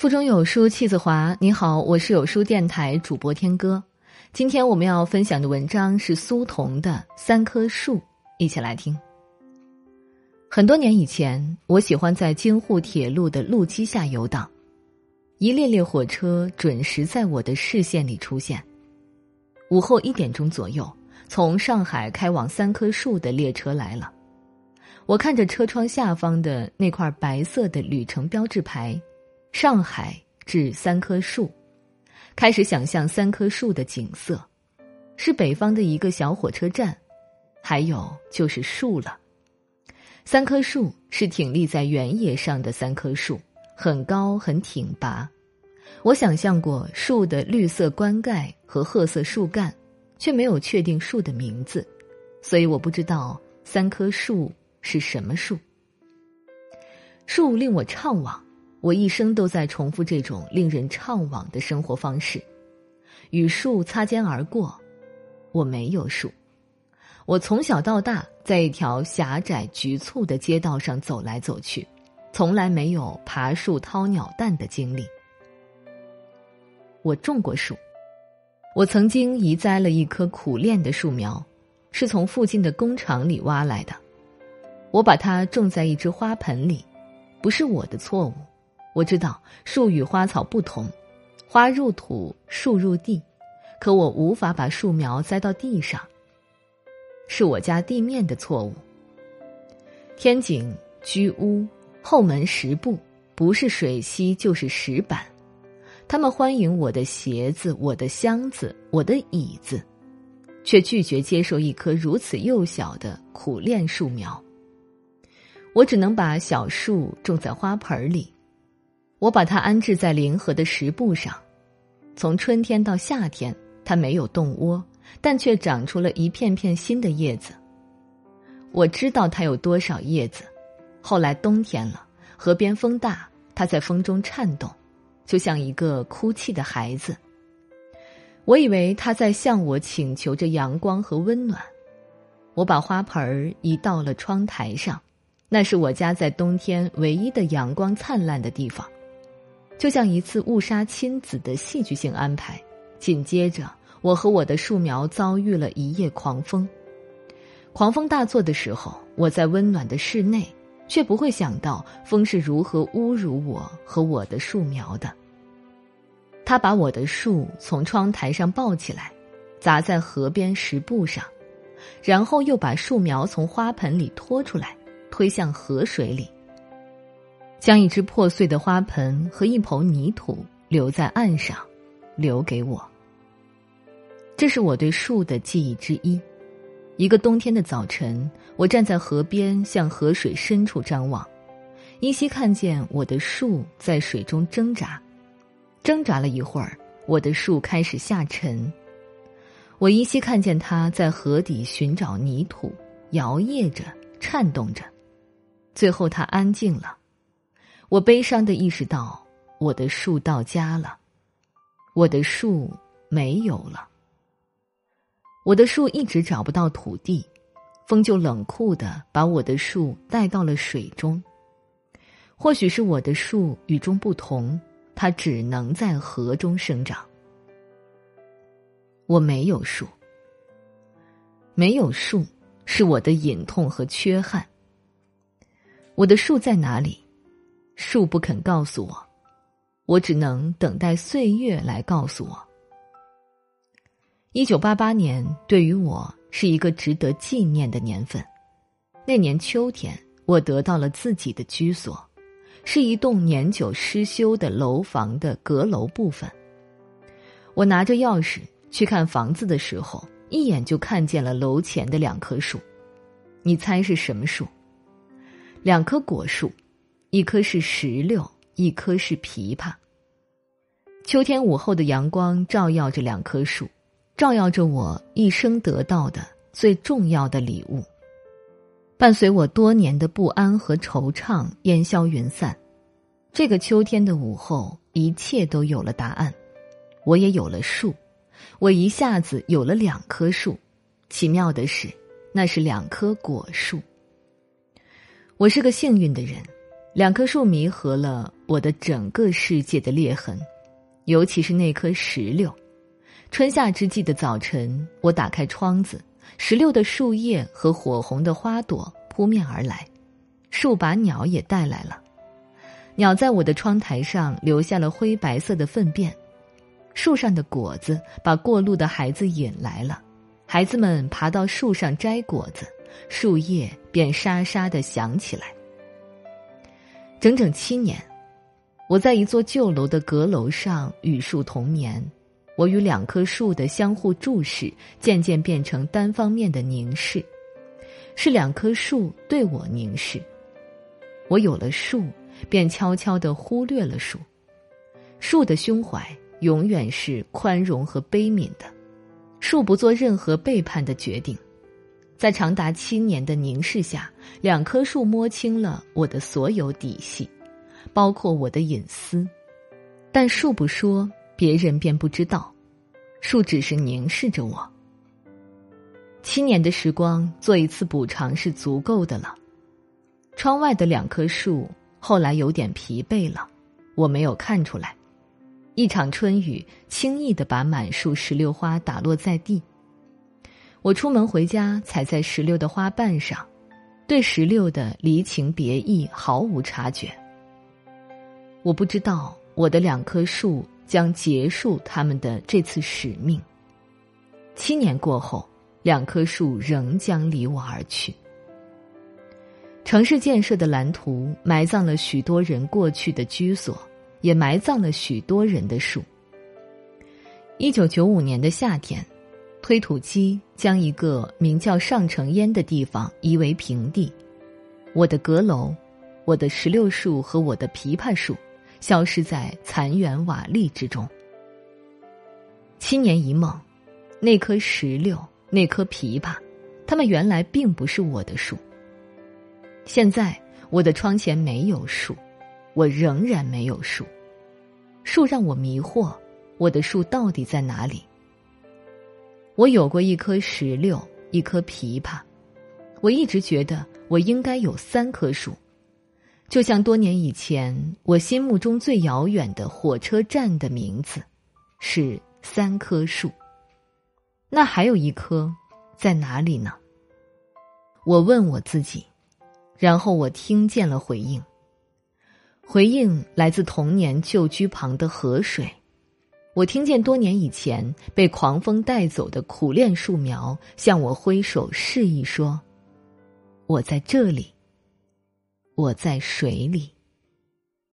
腹中有书气自华。你好，我是有书电台主播天歌。今天我们要分享的文章是苏童的《三棵树》，一起来听。很多年以前，我喜欢在京沪铁路的路基下游荡，一列列火车准时在我的视线里出现。午后一点钟左右，从上海开往三棵树的列车来了。我看着车窗下方的那块白色的旅程标志牌。上海至三棵树，开始想象三棵树的景色，是北方的一个小火车站，还有就是树了。三棵树是挺立在原野上的三棵树，很高很挺拔。我想象过树的绿色冠盖和褐色树干，却没有确定树的名字，所以我不知道三棵树是什么树。树令我怅惘。我一生都在重复这种令人怅惘的生活方式，与树擦肩而过。我没有树，我从小到大在一条狭窄局促的街道上走来走去，从来没有爬树掏鸟蛋的经历。我种过树，我曾经移栽了一棵苦练的树苗，是从附近的工厂里挖来的。我把它种在一只花盆里，不是我的错误。我知道树与花草不同，花入土，树入地，可我无法把树苗栽到地上。是我家地面的错误。天井、居屋、后门十步，不是水溪就是石板，他们欢迎我的鞋子、我的箱子、我的椅子，却拒绝接受一棵如此幼小的苦练树苗。我只能把小树种在花盆里。我把它安置在临河的石布上，从春天到夏天，它没有动窝，但却长出了一片片新的叶子。我知道它有多少叶子。后来冬天了，河边风大，它在风中颤动，就像一个哭泣的孩子。我以为它在向我请求着阳光和温暖。我把花盆移到了窗台上，那是我家在冬天唯一的阳光灿烂的地方。就像一次误杀亲子的戏剧性安排，紧接着我和我的树苗遭遇了一夜狂风。狂风大作的时候，我在温暖的室内，却不会想到风是如何侮辱我和我的树苗的。他把我的树从窗台上抱起来，砸在河边石布上，然后又把树苗从花盆里拖出来，推向河水里。将一只破碎的花盆和一捧泥土留在岸上，留给我。这是我对树的记忆之一。一个冬天的早晨，我站在河边，向河水深处张望，依稀看见我的树在水中挣扎。挣扎了一会儿，我的树开始下沉。我依稀看见它在河底寻找泥土，摇曳着，颤动着。最后，它安静了。我悲伤的意识到，我的树到家了，我的树没有了。我的树一直找不到土地，风就冷酷的把我的树带到了水中。或许是我的树与众不同，它只能在河中生长。我没有树，没有树是我的隐痛和缺憾。我的树在哪里？树不肯告诉我，我只能等待岁月来告诉我。一九八八年对于我是一个值得纪念的年份。那年秋天，我得到了自己的居所，是一栋年久失修的楼房的阁楼部分。我拿着钥匙去看房子的时候，一眼就看见了楼前的两棵树。你猜是什么树？两棵果树。一棵是石榴，一棵是枇杷。秋天午后的阳光照耀着两棵树，照耀着我一生得到的最重要的礼物。伴随我多年的不安和惆怅烟消云散，这个秋天的午后，一切都有了答案。我也有了树，我一下子有了两棵树。奇妙的是，那是两棵果树。我是个幸运的人。两棵树弥合了我的整个世界的裂痕，尤其是那颗石榴。春夏之际的早晨，我打开窗子，石榴的树叶和火红的花朵扑面而来，树把鸟也带来了。鸟在我的窗台上留下了灰白色的粪便，树上的果子把过路的孩子引来了，孩子们爬到树上摘果子，树叶便沙沙的响起来。整整七年，我在一座旧楼的阁楼上与树同眠，我与两棵树的相互注视渐渐变成单方面的凝视，是两棵树对我凝视，我有了树。便悄悄地忽略了树，树的胸怀永远是宽容和悲悯的，树不做任何背叛的决定，在长达七年的凝视下，两棵树摸清了我的所有底细，包括我的隐私，但树不说，别人便不知道，树只是凝视着我。七年的时光做一次补偿是足够的了，窗外的两棵树。后来有点疲惫了，我没有看出来。一场春雨轻易的把满树石榴花打落在地。我出门回家，踩在石榴的花瓣上，对石榴的离情别意毫无察觉。我不知道我的两棵树将结束他们的这次使命。七年过后，两棵树仍将离我而去。城市建设的蓝图埋葬了许多人过去的居所，也埋葬了许多人的树。一九九五年的夏天，推土机将一个名叫上城烟的地方夷为平地，我的阁楼、我的石榴树和我的枇杷树消失在残垣瓦砾之中。七年一梦，那棵石榴，那棵枇杷，它们原来并不是我的树。现在我的窗前没有树，我仍然没有树。树让我迷惑，我的树到底在哪里？我有过一棵石榴，一棵枇杷，我一直觉得我应该有三棵树，就像多年以前我心目中最遥远的火车站的名字是三棵树。那还有一棵在哪里呢？我问我自己。然后我听见了回应，回应来自童年旧居旁的河水，我听见多年以前被狂风带走的苦练树苗向我挥手示意说：“我在这里，我在水里。”